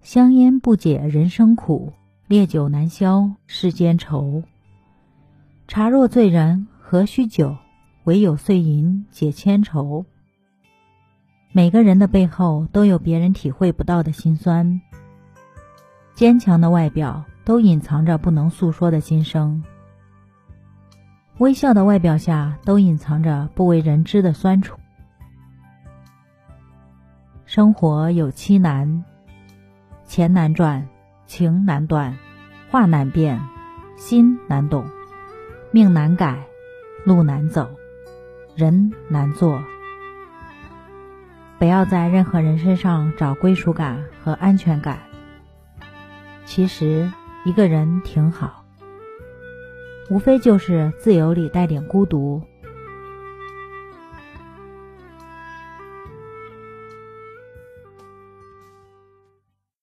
香烟不解人生苦，烈酒难消世间愁。茶若醉人何须酒，唯有碎银解千愁。每个人的背后都有别人体会不到的辛酸，坚强的外表都隐藏着不能诉说的心声，微笑的外表下都隐藏着不为人知的酸楚。生活有七难：钱难赚，情难断，话难辩，心难懂，命难改，路难走，人难做。不要在任何人身上找归属感和安全感。其实一个人挺好，无非就是自由里带点孤独，